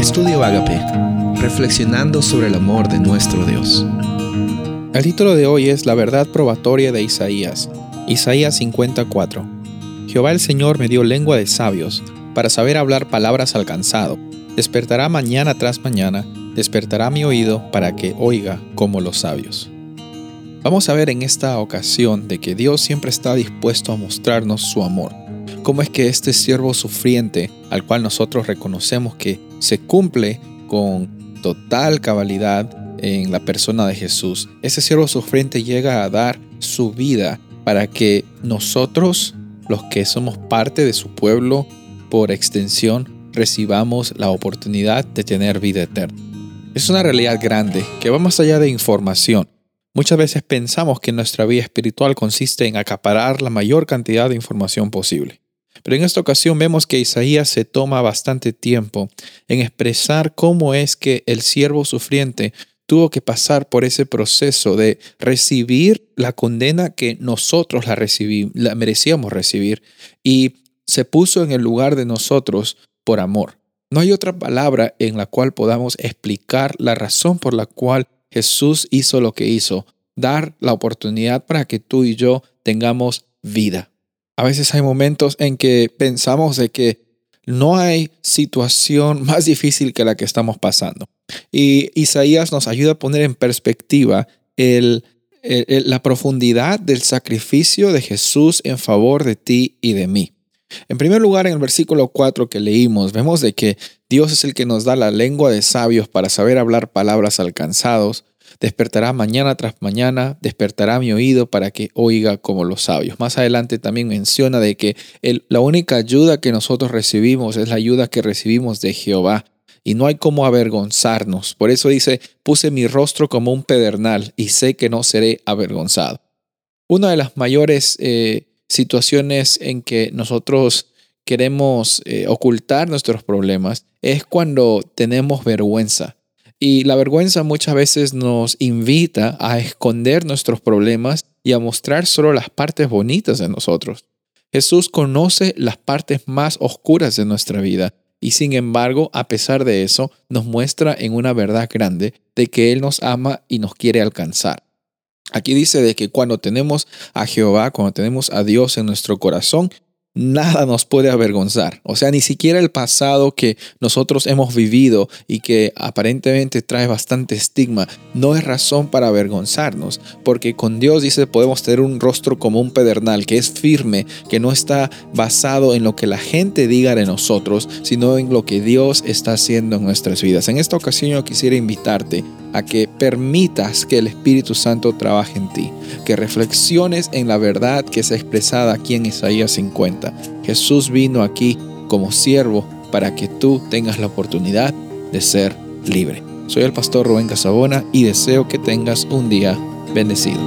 Estudio Agape, reflexionando sobre el amor de nuestro Dios. El título de hoy es La verdad probatoria de Isaías, Isaías 54. Jehová el Señor me dio lengua de sabios, para saber hablar palabras al cansado. Despertará mañana tras mañana, despertará mi oído para que oiga como los sabios. Vamos a ver en esta ocasión de que Dios siempre está dispuesto a mostrarnos su amor cómo es que este siervo sufriente, al cual nosotros reconocemos que se cumple con total cabalidad en la persona de Jesús, ese siervo sufriente llega a dar su vida para que nosotros, los que somos parte de su pueblo, por extensión, recibamos la oportunidad de tener vida eterna. Es una realidad grande que va más allá de información. Muchas veces pensamos que nuestra vida espiritual consiste en acaparar la mayor cantidad de información posible. Pero en esta ocasión vemos que Isaías se toma bastante tiempo en expresar cómo es que el siervo sufriente tuvo que pasar por ese proceso de recibir la condena que nosotros la, la merecíamos recibir y se puso en el lugar de nosotros por amor. No hay otra palabra en la cual podamos explicar la razón por la cual Jesús hizo lo que hizo, dar la oportunidad para que tú y yo tengamos vida. A veces hay momentos en que pensamos de que no hay situación más difícil que la que estamos pasando. Y Isaías nos ayuda a poner en perspectiva la profundidad del sacrificio de Jesús en favor de ti y de mí. En primer lugar, en el versículo 4 que leímos, vemos de que Dios es el que nos da la lengua de sabios para saber hablar palabras alcanzados, Despertará mañana tras mañana, despertará mi oído para que oiga como los sabios. Más adelante también menciona de que la única ayuda que nosotros recibimos es la ayuda que recibimos de Jehová. Y no hay como avergonzarnos. Por eso dice, puse mi rostro como un pedernal y sé que no seré avergonzado. Una de las mayores eh, situaciones en que nosotros queremos eh, ocultar nuestros problemas es cuando tenemos vergüenza. Y la vergüenza muchas veces nos invita a esconder nuestros problemas y a mostrar solo las partes bonitas de nosotros. Jesús conoce las partes más oscuras de nuestra vida y sin embargo, a pesar de eso, nos muestra en una verdad grande de que Él nos ama y nos quiere alcanzar. Aquí dice de que cuando tenemos a Jehová, cuando tenemos a Dios en nuestro corazón, nada nos puede avergonzar. O sea, ni siquiera el pasado que nosotros hemos vivido y que aparentemente trae bastante estigma, no es razón para avergonzarnos, porque con Dios dice podemos tener un rostro como un pedernal, que es firme, que no está basado en lo que la gente diga de nosotros, sino en lo que Dios está haciendo en nuestras vidas. En esta ocasión yo quisiera invitarte a que permitas que el Espíritu Santo trabaje en ti, que reflexiones en la verdad que es expresada aquí en Isaías 50. Jesús vino aquí como siervo para que tú tengas la oportunidad de ser libre. Soy el pastor Rubén Casabona y deseo que tengas un día bendecido.